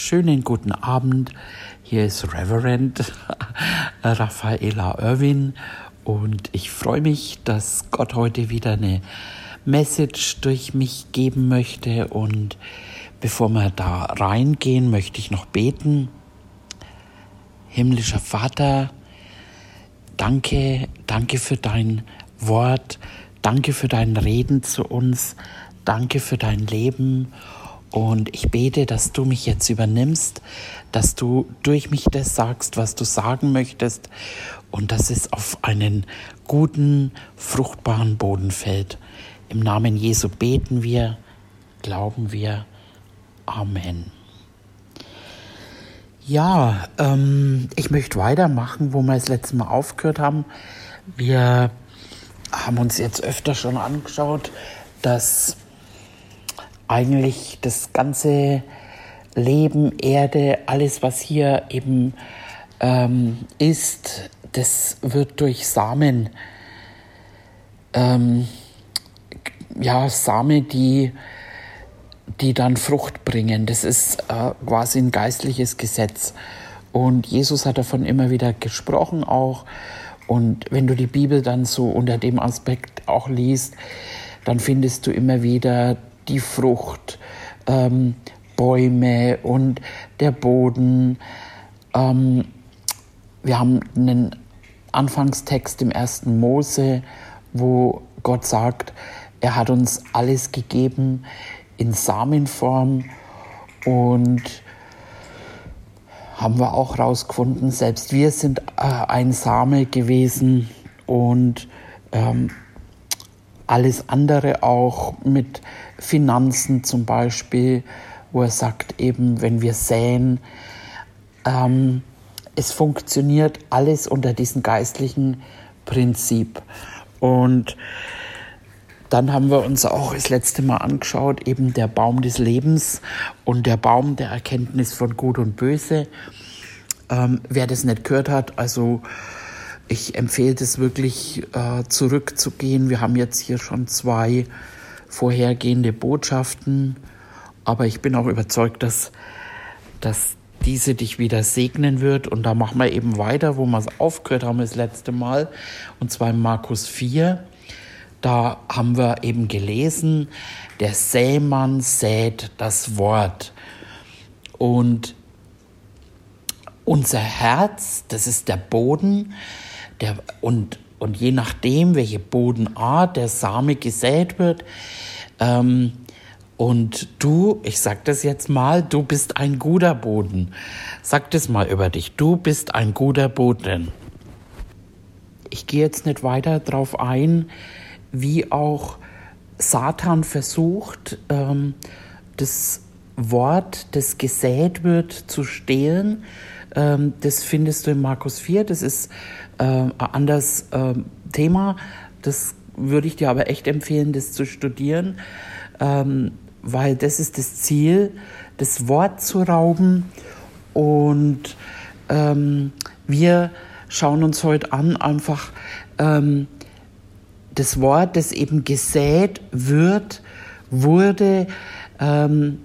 Schönen guten Abend. Hier ist Reverend Raffaela Irwin und ich freue mich, dass Gott heute wieder eine Message durch mich geben möchte. Und bevor wir da reingehen, möchte ich noch beten. Himmlischer Vater, danke, danke für dein Wort, danke für dein Reden zu uns, danke für dein Leben und ich bete, dass du mich jetzt übernimmst, dass du durch mich das sagst, was du sagen möchtest und dass es auf einen guten, fruchtbaren Boden fällt. Im Namen Jesu beten wir, glauben wir. Amen. Ja, ähm, ich möchte weitermachen, wo wir das letzte Mal aufgehört haben. Wir haben uns jetzt öfter schon angeschaut, dass eigentlich das ganze Leben, Erde, alles, was hier eben ähm, ist, das wird durch Samen, ähm, ja, Samen, die, die dann Frucht bringen. Das ist äh, quasi ein geistliches Gesetz. Und Jesus hat davon immer wieder gesprochen auch. Und wenn du die Bibel dann so unter dem Aspekt auch liest, dann findest du immer wieder die Frucht, ähm, Bäume und der Boden. Ähm, wir haben einen Anfangstext im ersten Mose, wo Gott sagt, er hat uns alles gegeben in Samenform und haben wir auch herausgefunden, selbst wir sind äh, ein Same gewesen und ähm, alles andere auch mit Finanzen zum Beispiel, wo er sagt eben, wenn wir säen, ähm, es funktioniert alles unter diesem geistlichen Prinzip. Und dann haben wir uns auch das letzte Mal angeschaut, eben der Baum des Lebens und der Baum der Erkenntnis von Gut und Böse. Ähm, wer das nicht gehört hat, also ich empfehle es wirklich äh, zurückzugehen. Wir haben jetzt hier schon zwei vorhergehende Botschaften, aber ich bin auch überzeugt, dass, dass diese dich wieder segnen wird. Und da machen wir eben weiter, wo wir es aufgehört haben das letzte Mal, und zwar in Markus 4. Da haben wir eben gelesen, der Sämann sät das Wort. Und unser Herz, das ist der Boden, der, und, und je nachdem, welche Bodenart der Same gesät wird, ähm, und du, ich sag das jetzt mal, du bist ein guter Boden. Sag das mal über dich. Du bist ein guter Boden. Ich gehe jetzt nicht weiter darauf ein, wie auch Satan versucht, ähm, das Wort, das gesät wird, zu stehlen. Ähm, das findest du in Markus 4. Das ist äh, anderes äh, Thema. Das würde ich dir aber echt empfehlen, das zu studieren, ähm, weil das ist das Ziel, das Wort zu rauben. Und ähm, wir schauen uns heute an, einfach ähm, das Wort, das eben gesät wird, wurde, ähm,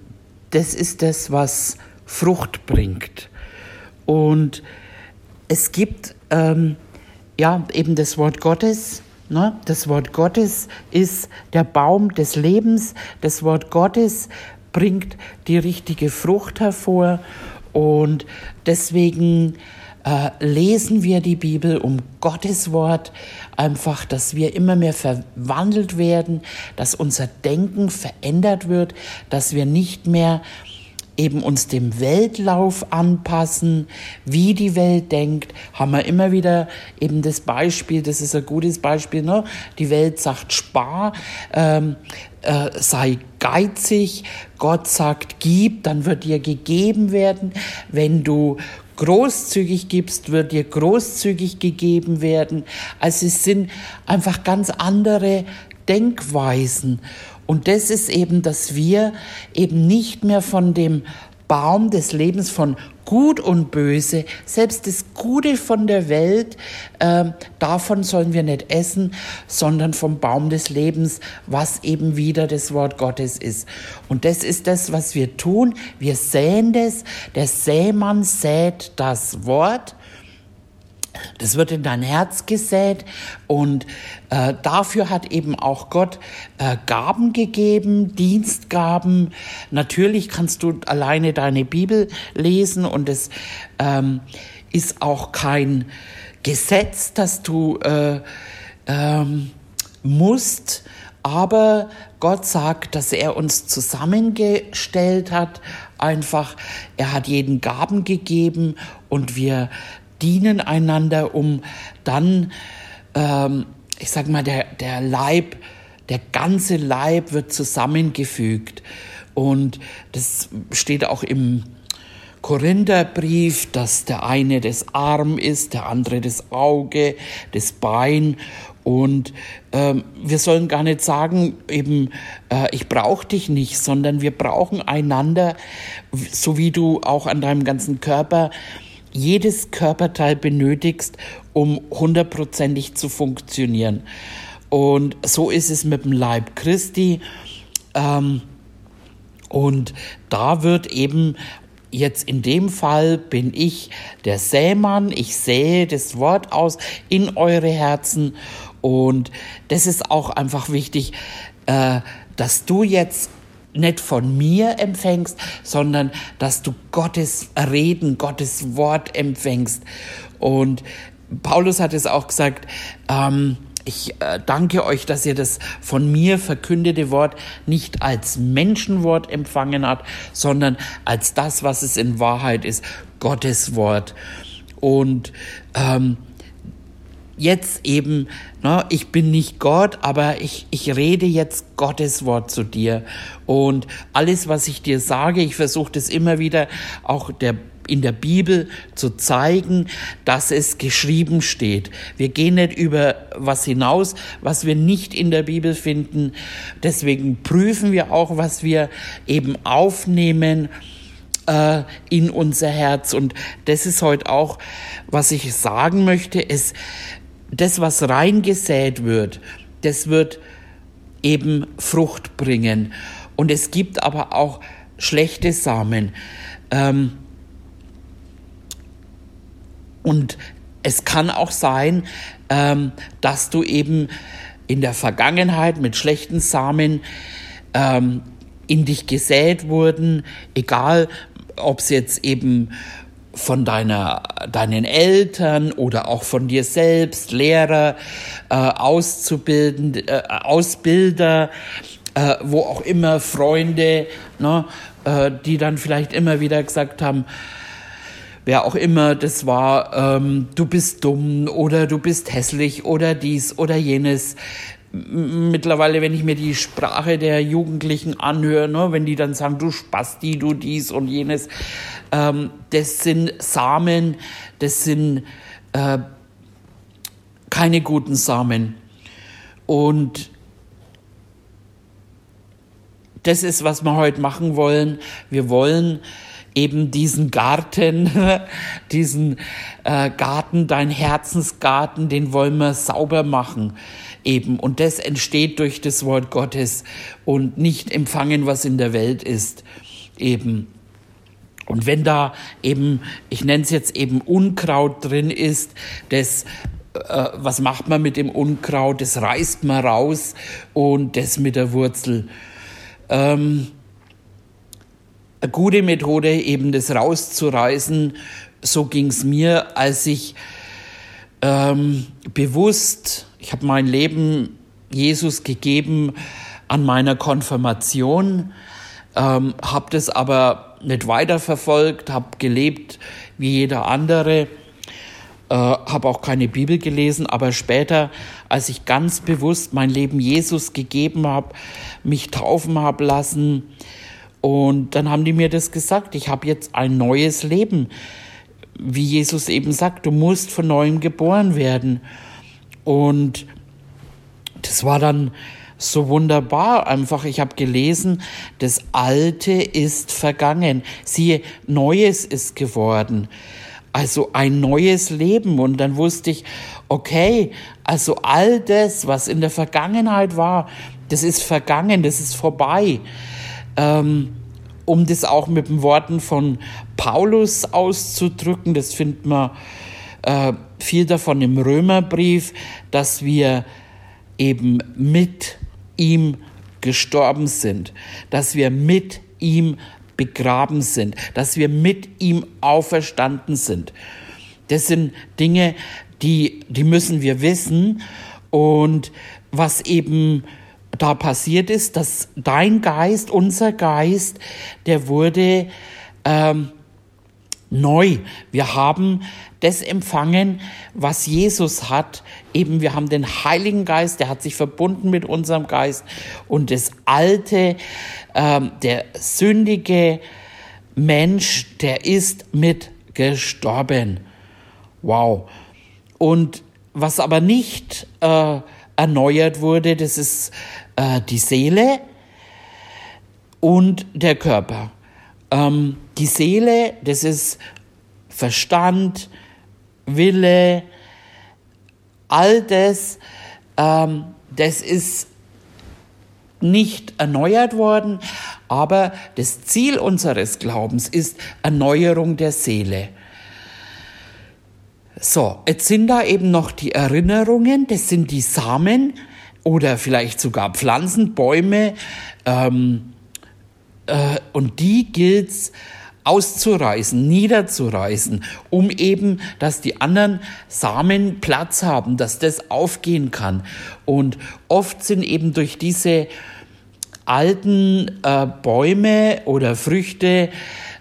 das ist das, was Frucht bringt. Und es gibt ähm, ja eben das Wort Gottes. Ne? Das Wort Gottes ist der Baum des Lebens. Das Wort Gottes bringt die richtige Frucht hervor. Und deswegen äh, lesen wir die Bibel um Gottes Wort, einfach, dass wir immer mehr verwandelt werden, dass unser Denken verändert wird, dass wir nicht mehr eben uns dem Weltlauf anpassen, wie die Welt denkt, haben wir immer wieder eben das Beispiel, das ist ein gutes Beispiel, ne? die Welt sagt spar, ähm, äh, sei geizig, Gott sagt gib, dann wird dir gegeben werden, wenn du großzügig gibst, wird dir großzügig gegeben werden. Also es sind einfach ganz andere Denkweisen. Und das ist eben, dass wir eben nicht mehr von dem Baum des Lebens von Gut und Böse, selbst das Gute von der Welt, äh, davon sollen wir nicht essen, sondern vom Baum des Lebens, was eben wieder das Wort Gottes ist. Und das ist das, was wir tun. Wir säen das. Der Sämann sät das Wort das wird in dein Herz gesät. Und äh, dafür hat eben auch Gott äh, Gaben gegeben, Dienstgaben. Natürlich kannst du alleine deine Bibel lesen und es ähm, ist auch kein Gesetz, dass du äh, ähm, musst, aber Gott sagt, dass er uns zusammengestellt hat, einfach, er hat jeden Gaben gegeben und wir dienen einander, um dann, ähm, ich sag mal, der, der Leib, der ganze Leib wird zusammengefügt. Und das steht auch im Korintherbrief, dass der eine das Arm ist, der andere das Auge, das Bein. Und ähm, wir sollen gar nicht sagen, eben, äh, ich brauche dich nicht, sondern wir brauchen einander, so wie du auch an deinem ganzen Körper jedes Körperteil benötigst, um hundertprozentig zu funktionieren. Und so ist es mit dem Leib Christi. Ähm, und da wird eben jetzt in dem Fall bin ich der Sämann, ich sähe das Wort aus in eure Herzen und das ist auch einfach wichtig, äh, dass du jetzt nicht von mir empfängst, sondern dass du Gottes Reden, Gottes Wort empfängst. Und Paulus hat es auch gesagt, ähm, ich äh, danke euch, dass ihr das von mir verkündete Wort nicht als Menschenwort empfangen habt, sondern als das, was es in Wahrheit ist, Gottes Wort. Und ähm, jetzt eben, ne, ich bin nicht Gott, aber ich, ich rede jetzt Gottes Wort zu dir. Und alles, was ich dir sage, ich versuche das immer wieder auch der in der Bibel zu zeigen, dass es geschrieben steht. Wir gehen nicht über was hinaus, was wir nicht in der Bibel finden. Deswegen prüfen wir auch, was wir eben aufnehmen äh, in unser Herz. Und das ist heute auch, was ich sagen möchte. Es, das, was reingesät wird, das wird eben Frucht bringen. Und es gibt aber auch schlechte Samen. Ähm, und es kann auch sein, ähm, dass du eben in der Vergangenheit mit schlechten Samen ähm, in dich gesät wurden, egal ob es jetzt eben von deiner, deinen Eltern oder auch von dir selbst, Lehrer, äh, Auszubildende, äh, Ausbilder, äh, wo auch immer Freunde, ne, äh, die dann vielleicht immer wieder gesagt haben, wer auch immer das war, ähm, du bist dumm oder du bist hässlich oder dies oder jenes mittlerweile, wenn ich mir die Sprache der Jugendlichen anhöre, ne, wenn die dann sagen, du Spasti, du dies und jenes, ähm, das sind Samen, das sind äh, keine guten Samen. Und das ist, was wir heute machen wollen. Wir wollen eben diesen Garten, diesen äh, Garten, dein Herzensgarten, den wollen wir sauber machen eben. Und das entsteht durch das Wort Gottes und nicht empfangen, was in der Welt ist eben. Und wenn da eben, ich nenne es jetzt eben Unkraut drin ist, das äh, was macht man mit dem Unkraut? Das reißt man raus und das mit der Wurzel. Ähm, eine gute Methode, eben das rauszureißen, so ging es mir, als ich ähm, bewusst ich habe mein Leben Jesus gegeben an meiner Konfirmation, ähm, habe das aber nicht weiterverfolgt, habe gelebt wie jeder andere, äh, habe auch keine Bibel gelesen, aber später, als ich ganz bewusst mein Leben Jesus gegeben habe, mich taufen habe lassen, und dann haben die mir das gesagt, ich habe jetzt ein neues Leben. Wie Jesus eben sagt, du musst von neuem geboren werden. Und das war dann so wunderbar. Einfach, ich habe gelesen, das Alte ist vergangen. Siehe, Neues ist geworden. Also ein neues Leben. Und dann wusste ich, okay, also all das, was in der Vergangenheit war, das ist vergangen, das ist vorbei. Ähm, um das auch mit den Worten von Paulus auszudrücken, das findet man äh, viel davon im Römerbrief, dass wir eben mit ihm gestorben sind, dass wir mit ihm begraben sind, dass wir mit ihm auferstanden sind. Das sind Dinge, die, die müssen wir wissen. Und was eben da passiert ist, dass dein Geist, unser Geist, der wurde ähm, neu. Wir haben das empfangen, was Jesus hat. Eben, wir haben den Heiligen Geist, der hat sich verbunden mit unserem Geist. Und das alte, ähm, der sündige Mensch, der ist mit gestorben. Wow. Und was aber nicht äh, erneuert wurde, das ist äh, die Seele und der Körper. Ähm, die Seele, das ist Verstand, Wille, all das, ähm, das ist nicht erneuert worden, aber das Ziel unseres Glaubens ist Erneuerung der Seele. So, jetzt sind da eben noch die Erinnerungen, das sind die Samen oder vielleicht sogar Pflanzen, Bäume, ähm, äh, und die gilt's auszureißen, niederzureißen, um eben, dass die anderen Samen Platz haben, dass das aufgehen kann. Und oft sind eben durch diese alten äh, Bäume oder Früchte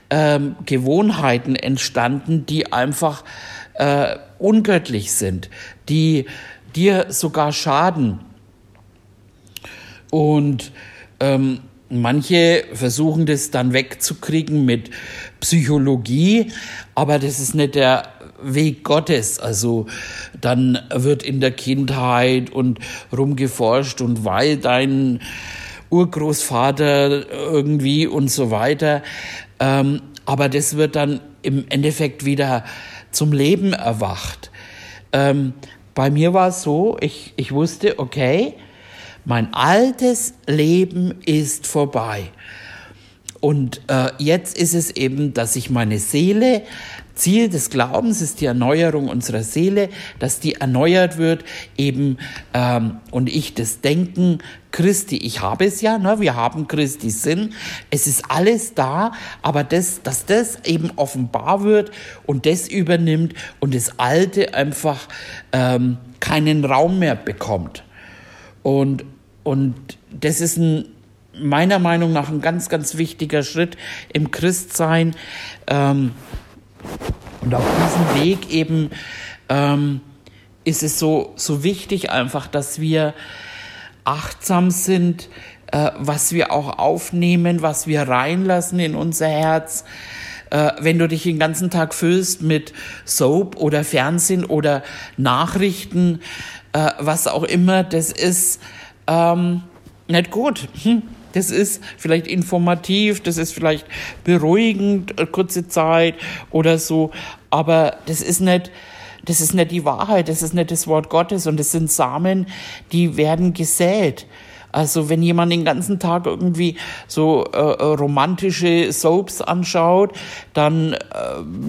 äh, Gewohnheiten entstanden, die einfach äh, ungöttlich sind, die dir sogar schaden. Und ähm, manche versuchen das dann wegzukriegen mit Psychologie, aber das ist nicht der Weg Gottes. Also dann wird in der Kindheit und rumgeforscht und weil dein Urgroßvater irgendwie und so weiter. Ähm, aber das wird dann im Endeffekt wieder zum Leben erwacht. Ähm, bei mir war es so, ich, ich wusste, okay, mein altes Leben ist vorbei. Und äh, jetzt ist es eben, dass ich meine Seele, Ziel des Glaubens ist die Erneuerung unserer Seele, dass die erneuert wird, eben ähm, und ich das Denken Christi, ich habe es ja, ne, wir haben Christi Sinn, es ist alles da, aber das, dass das eben offenbar wird und das übernimmt und das Alte einfach ähm, keinen Raum mehr bekommt. Und, und das ist ein, meiner Meinung nach ein ganz, ganz wichtiger Schritt im Christsein. Ähm, und auf diesem Weg eben ähm, ist es so, so wichtig einfach, dass wir achtsam sind, äh, was wir auch aufnehmen, was wir reinlassen in unser Herz. Äh, wenn du dich den ganzen Tag füllst mit Soap oder Fernsehen oder Nachrichten, äh, was auch immer, das ist ähm, nicht gut. Hm. Das ist vielleicht informativ, das ist vielleicht beruhigend, äh, kurze Zeit oder so, aber das ist nicht, das ist nicht die Wahrheit, das ist nicht das Wort Gottes und das sind Samen, die werden gesät. Also wenn jemand den ganzen Tag irgendwie so äh, äh romantische Soaps anschaut, dann, äh,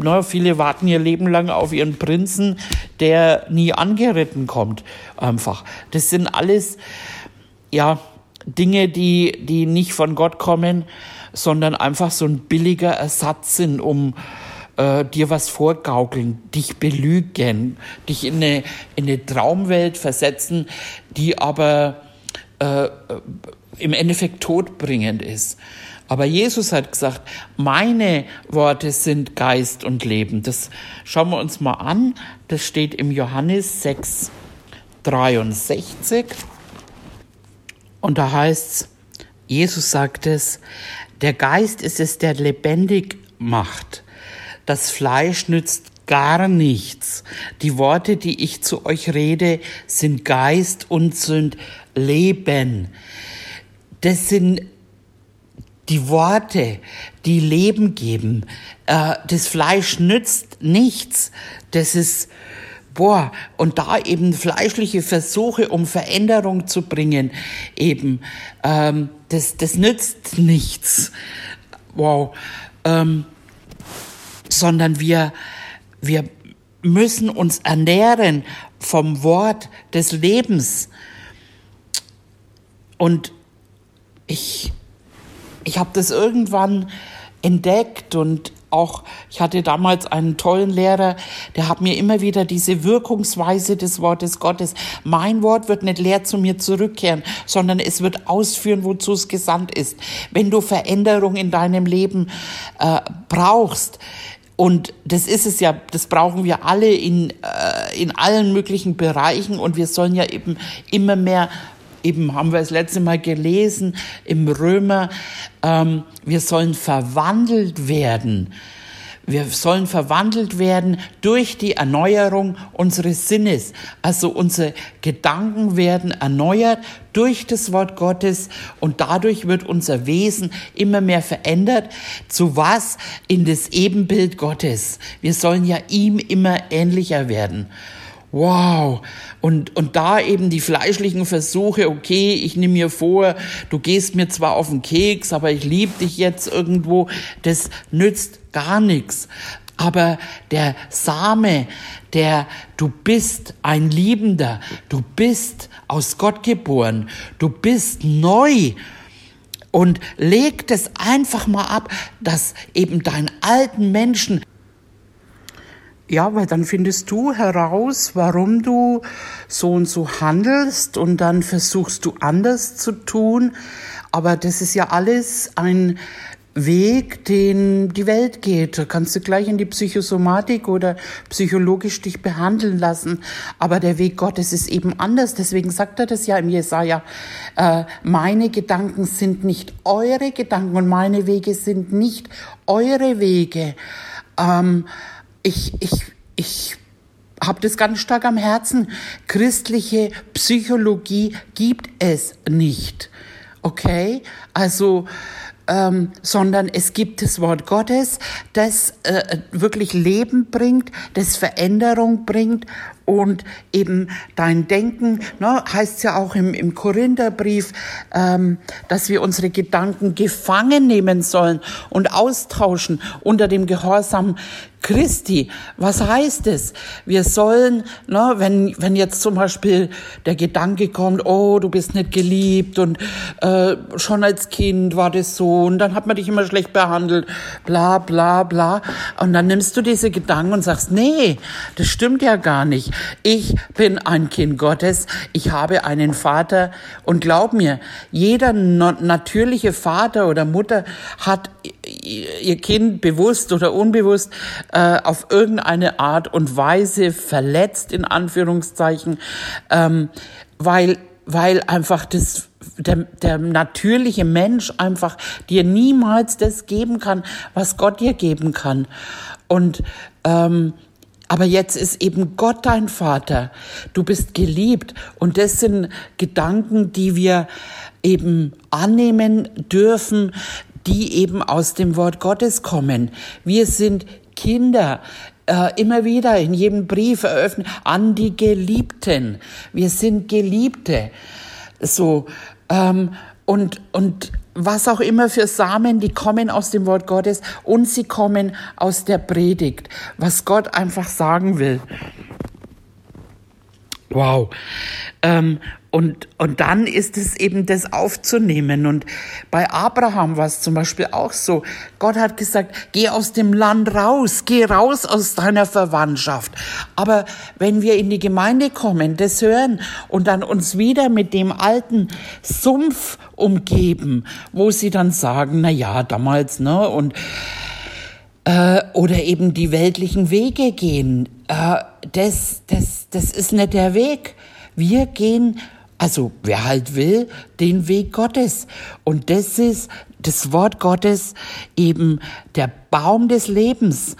na, viele warten ihr Leben lang auf ihren Prinzen, der nie angeritten kommt. Einfach. Das sind alles, ja, Dinge, die, die nicht von Gott kommen, sondern einfach so ein billiger Ersatz sind, um äh, dir was vorgaukeln, dich belügen, dich in eine, in eine Traumwelt versetzen, die aber äh, im Endeffekt todbringend ist. Aber Jesus hat gesagt, meine Worte sind Geist und Leben. Das schauen wir uns mal an. Das steht im Johannes 6, 63. Und da heißt es, Jesus sagt es, der Geist ist es, der lebendig macht. Das Fleisch nützt gar nichts. Die Worte, die ich zu euch rede, sind Geist und sind Leben. Das sind die Worte, die Leben geben. Äh, das Fleisch nützt nichts. Das ist, boah, und da eben fleischliche Versuche, um Veränderung zu bringen, eben, ähm, das, das nützt nichts. Wow. Ähm, sondern wir, wir müssen uns ernähren vom Wort des Lebens. Und ich, ich habe das irgendwann entdeckt und auch, ich hatte damals einen tollen Lehrer, der hat mir immer wieder diese Wirkungsweise des Wortes Gottes. Mein Wort wird nicht leer zu mir zurückkehren, sondern es wird ausführen, wozu es gesandt ist. Wenn du Veränderung in deinem Leben äh, brauchst, und das ist es ja, das brauchen wir alle in, äh, in allen möglichen Bereichen und wir sollen ja eben immer mehr, eben haben wir das letzte Mal gelesen im Römer, ähm, wir sollen verwandelt werden wir sollen verwandelt werden durch die Erneuerung unseres Sinnes. Also unsere Gedanken werden erneuert durch das Wort Gottes und dadurch wird unser Wesen immer mehr verändert. Zu was? In das Ebenbild Gottes. Wir sollen ja ihm immer ähnlicher werden. Wow. Und, und da eben die fleischlichen Versuche, okay, ich nehme mir vor, du gehst mir zwar auf den Keks, aber ich liebe dich jetzt irgendwo, das nützt gar nichts. Aber der Same, der du bist ein Liebender, du bist aus Gott geboren, du bist neu und leg das einfach mal ab, dass eben deinen alten Menschen ja, weil dann findest du heraus, warum du so und so handelst und dann versuchst du anders zu tun. Aber das ist ja alles ein Weg, den die Welt geht. Da kannst du gleich in die Psychosomatik oder psychologisch dich behandeln lassen. Aber der Weg Gottes ist eben anders. Deswegen sagt er das ja im Jesaja. Äh, meine Gedanken sind nicht eure Gedanken und meine Wege sind nicht eure Wege. Ähm, ich, ich, ich habe das ganz stark am Herzen. Christliche Psychologie gibt es nicht. Okay? Also, ähm, sondern es gibt das Wort Gottes, das äh, wirklich Leben bringt, das Veränderung bringt und eben dein Denken, ne, heißt ja auch im, im Korintherbrief, ähm, dass wir unsere Gedanken gefangen nehmen sollen und austauschen unter dem Gehorsam Christi. Was heißt es? Wir sollen, ne, wenn, wenn jetzt zum Beispiel der Gedanke kommt, oh, du bist nicht geliebt und äh, schon als Kind war das so und dann hat man dich immer schlecht behandelt, bla bla bla. Und dann nimmst du diese Gedanken und sagst, nee, das stimmt ja gar nicht. Ich bin ein Kind Gottes, ich habe einen Vater und glaub mir, jeder natürliche Vater oder Mutter hat ihr Kind bewusst oder unbewusst äh, auf irgendeine Art und Weise verletzt, in Anführungszeichen, ähm, weil, weil einfach das der, der natürliche Mensch einfach dir niemals das geben kann, was Gott dir geben kann. Und ähm, aber jetzt ist eben Gott dein Vater. Du bist geliebt. Und das sind Gedanken, die wir eben annehmen dürfen, die eben aus dem Wort Gottes kommen. Wir sind Kinder. Äh, immer wieder in jedem Brief eröffnen an die Geliebten. Wir sind Geliebte. So ähm, und und was auch immer für Samen, die kommen aus dem Wort Gottes und sie kommen aus der Predigt, was Gott einfach sagen will. Wow. Ähm, und, und dann ist es eben das aufzunehmen. Und bei Abraham war es zum Beispiel auch so. Gott hat gesagt, geh aus dem Land raus, geh raus aus deiner Verwandtschaft. Aber wenn wir in die Gemeinde kommen, das hören und dann uns wieder mit dem alten Sumpf umgeben, wo sie dann sagen, na ja, damals, ne, und, äh, oder eben die weltlichen Wege gehen, äh, das, das, das ist nicht der Weg. Wir gehen also wer halt will, den Weg Gottes. Und das ist das Wort Gottes eben der Baum des Lebens.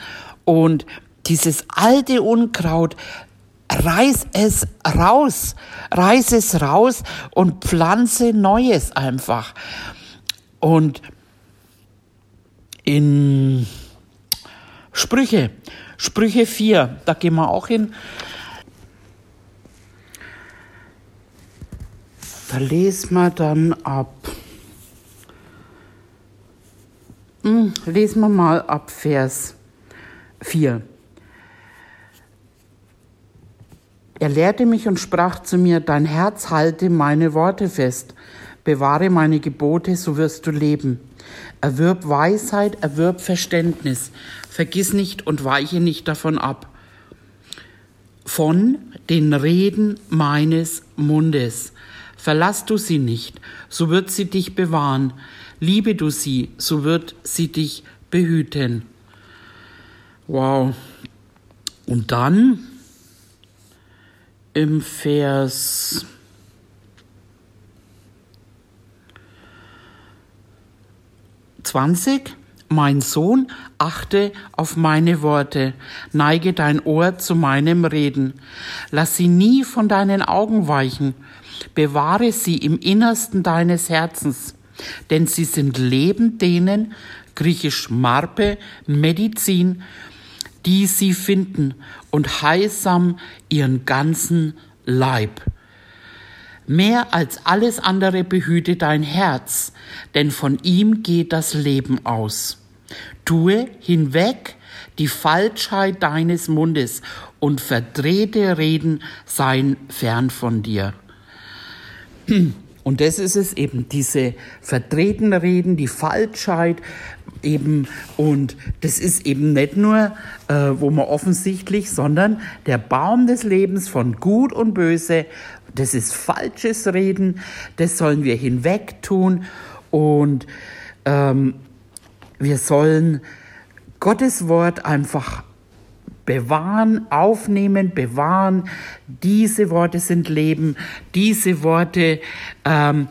Und dieses alte Unkraut, reiß es raus, reiß es raus und pflanze Neues einfach. Und in Sprüche, Sprüche 4, da gehen wir auch hin. Da lesen wir dann ab. Hm, lesen wir mal ab Vers 4. Er lehrte mich und sprach zu mir, dein Herz halte meine Worte fest, bewahre meine Gebote, so wirst du leben. Erwirb Weisheit, erwirb Verständnis, vergiss nicht und weiche nicht davon ab. Von den Reden meines Mundes. Verlass du sie nicht, so wird sie dich bewahren. Liebe du sie, so wird sie dich behüten. Wow. Und dann im Vers zwanzig mein Sohn, achte auf meine Worte, neige dein Ohr zu meinem Reden, lass sie nie von deinen Augen weichen, bewahre sie im Innersten deines Herzens, denn sie sind Leben denen, griechisch Marpe, Medizin, die sie finden und heilsam ihren ganzen Leib. Mehr als alles andere behüte dein Herz, denn von ihm geht das Leben aus. Tue hinweg die Falschheit deines Mundes und verdrehte Reden seien fern von dir. Und das ist es eben, diese verdrehten Reden, die Falschheit eben. Und das ist eben nicht nur, äh, wo man offensichtlich, sondern der Baum des Lebens von Gut und Böse, das ist falsches Reden, das sollen wir hinwegtun. Und ähm, wir sollen Gottes Wort einfach bewahren, aufnehmen, bewahren. Diese Worte sind Leben, diese Worte ähm,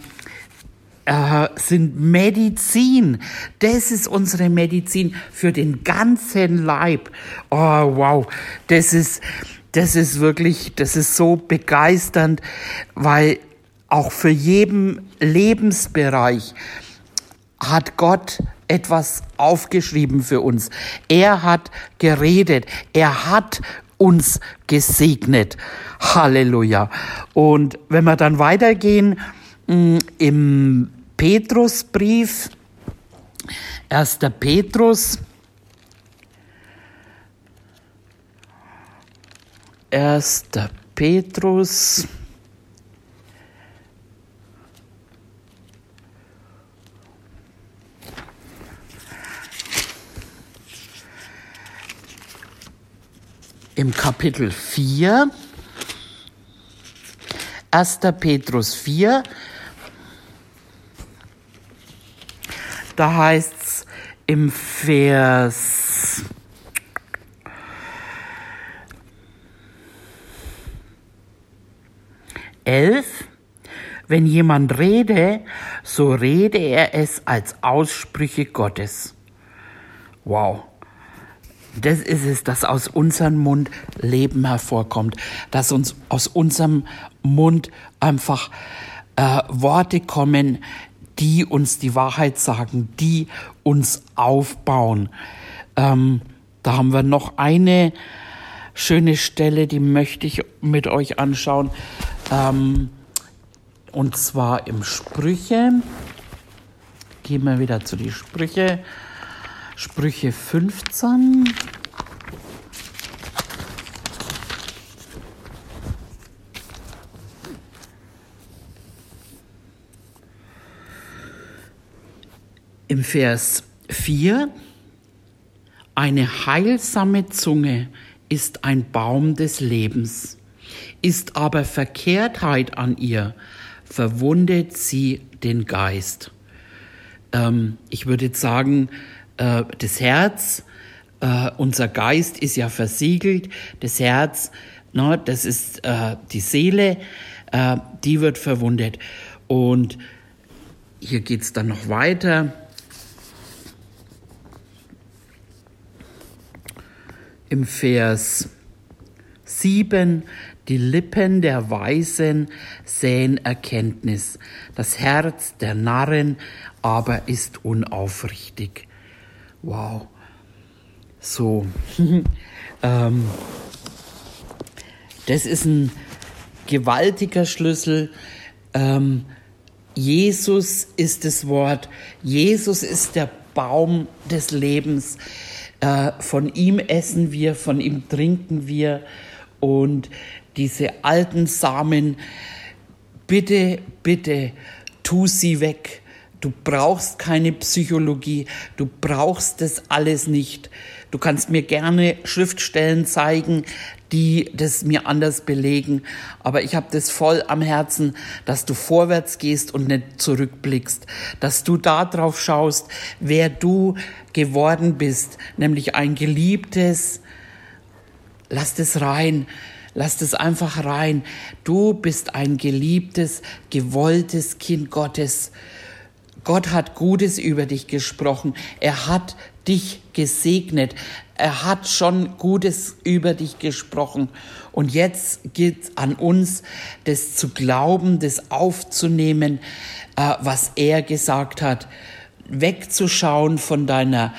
äh, sind Medizin. Das ist unsere Medizin für den ganzen Leib. Oh, wow, das ist, das ist wirklich, das ist so begeisternd, weil auch für jeden Lebensbereich hat Gott etwas aufgeschrieben für uns. Er hat geredet. Er hat uns gesegnet. Halleluja. Und wenn wir dann weitergehen mm, im Petrusbrief, 1. Petrus, 1. Petrus, im Kapitel 4, 1. Petrus 4, da heißt es im Vers elf, wenn jemand rede, so rede er es als Aussprüche Gottes. Wow. Das ist es, dass aus unserem Mund Leben hervorkommt, dass uns aus unserem Mund einfach äh, Worte kommen, die uns die Wahrheit sagen, die uns aufbauen. Ähm, da haben wir noch eine schöne Stelle, die möchte ich mit euch anschauen. Ähm, und zwar im Sprüche. Gehen wir wieder zu die Sprüche. Sprüche 15. Im Vers 4, eine heilsame Zunge ist ein Baum des Lebens, ist aber Verkehrtheit an ihr, verwundet sie den Geist. Ähm, ich würde jetzt sagen, äh, das Herz, äh, unser Geist ist ja versiegelt, das Herz, ne, das ist äh, die Seele, äh, die wird verwundet. Und hier geht es dann noch weiter. Im Vers Sieben, die Lippen der Weisen säen Erkenntnis. Das Herz der Narren aber ist unaufrichtig. Wow. So. ähm, das ist ein gewaltiger Schlüssel. Ähm, Jesus ist das Wort. Jesus ist der Baum des Lebens. Äh, von ihm essen wir, von ihm trinken wir. Und diese alten Samen, bitte, bitte, tu sie weg. Du brauchst keine Psychologie, du brauchst das alles nicht. Du kannst mir gerne Schriftstellen zeigen, die das mir anders belegen, aber ich habe das voll am Herzen, dass du vorwärts gehst und nicht zurückblickst, dass du da drauf schaust, wer du geworden bist, nämlich ein geliebtes, lass das rein, Lass das einfach rein. Du bist ein geliebtes, gewolltes Kind Gottes. Gott hat Gutes über dich gesprochen. Er hat dich gesegnet. Er hat schon Gutes über dich gesprochen. Und jetzt geht es an uns, das zu glauben, das aufzunehmen, äh, was er gesagt hat. Wegzuschauen von deiner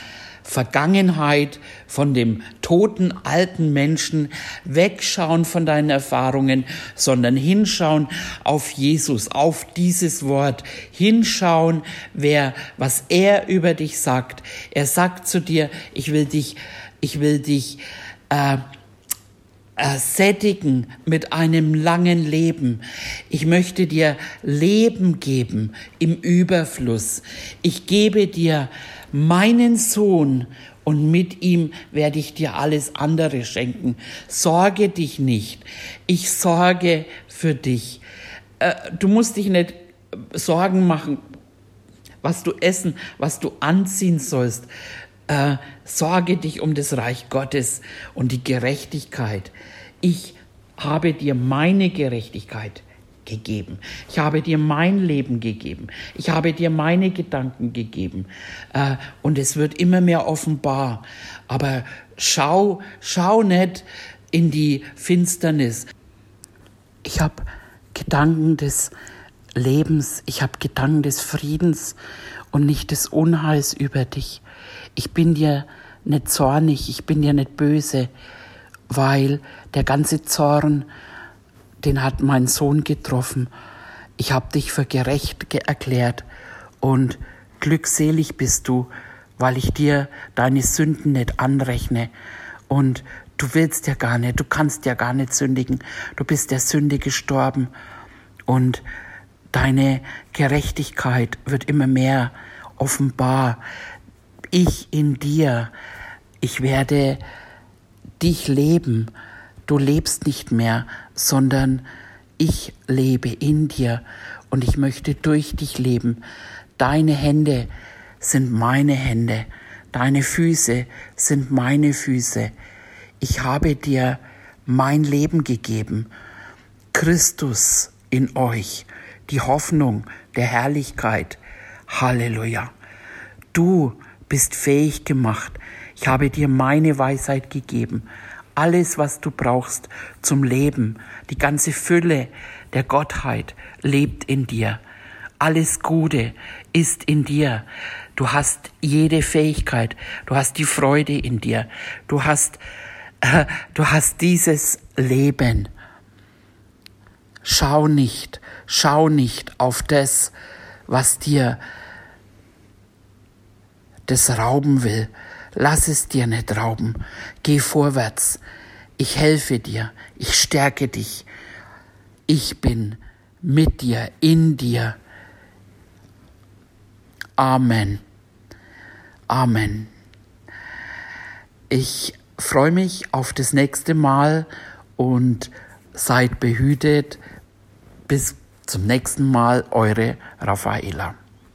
Vergangenheit, von dem toten alten Menschen, wegschauen von deinen Erfahrungen, sondern hinschauen auf Jesus, auf dieses Wort, hinschauen, wer, was er über dich sagt. Er sagt zu dir, ich will dich, ich will dich, äh, sättigen mit einem langen Leben. Ich möchte dir Leben geben im Überfluss. Ich gebe dir meinen Sohn und mit ihm werde ich dir alles andere schenken. Sorge dich nicht. Ich sorge für dich. Äh, du musst dich nicht Sorgen machen, was du essen, was du anziehen sollst. Äh, sorge dich um das Reich Gottes und die Gerechtigkeit. Ich habe dir meine Gerechtigkeit gegeben. Ich habe dir mein Leben gegeben. Ich habe dir meine Gedanken gegeben. Äh, und es wird immer mehr offenbar. Aber schau, schau nicht in die Finsternis. Ich habe Gedanken des Lebens. Ich habe Gedanken des Friedens und nicht des Unheils über dich. Ich bin dir nicht zornig. Ich bin dir nicht böse, weil der ganze Zorn den hat mein Sohn getroffen. Ich habe dich für gerecht erklärt und glückselig bist du, weil ich dir deine Sünden nicht anrechne. Und du willst ja gar nicht, du kannst ja gar nicht sündigen. Du bist der Sünde gestorben und deine Gerechtigkeit wird immer mehr offenbar. Ich in dir, ich werde dich leben du lebst nicht mehr, sondern ich lebe in dir und ich möchte durch dich leben. Deine Hände sind meine Hände, deine Füße sind meine Füße. Ich habe dir mein Leben gegeben. Christus in euch, die Hoffnung der Herrlichkeit. Halleluja. Du bist fähig gemacht. Ich habe dir meine Weisheit gegeben alles, was du brauchst zum Leben, die ganze Fülle der Gottheit lebt in dir. Alles Gute ist in dir. Du hast jede Fähigkeit, du hast die Freude in dir, du hast, äh, du hast dieses Leben. Schau nicht, schau nicht auf das, was dir das rauben will, Lass es dir nicht rauben. Geh vorwärts. Ich helfe dir. Ich stärke dich. Ich bin mit dir, in dir. Amen. Amen. Ich freue mich auf das nächste Mal und seid behütet. Bis zum nächsten Mal, eure Raffaela.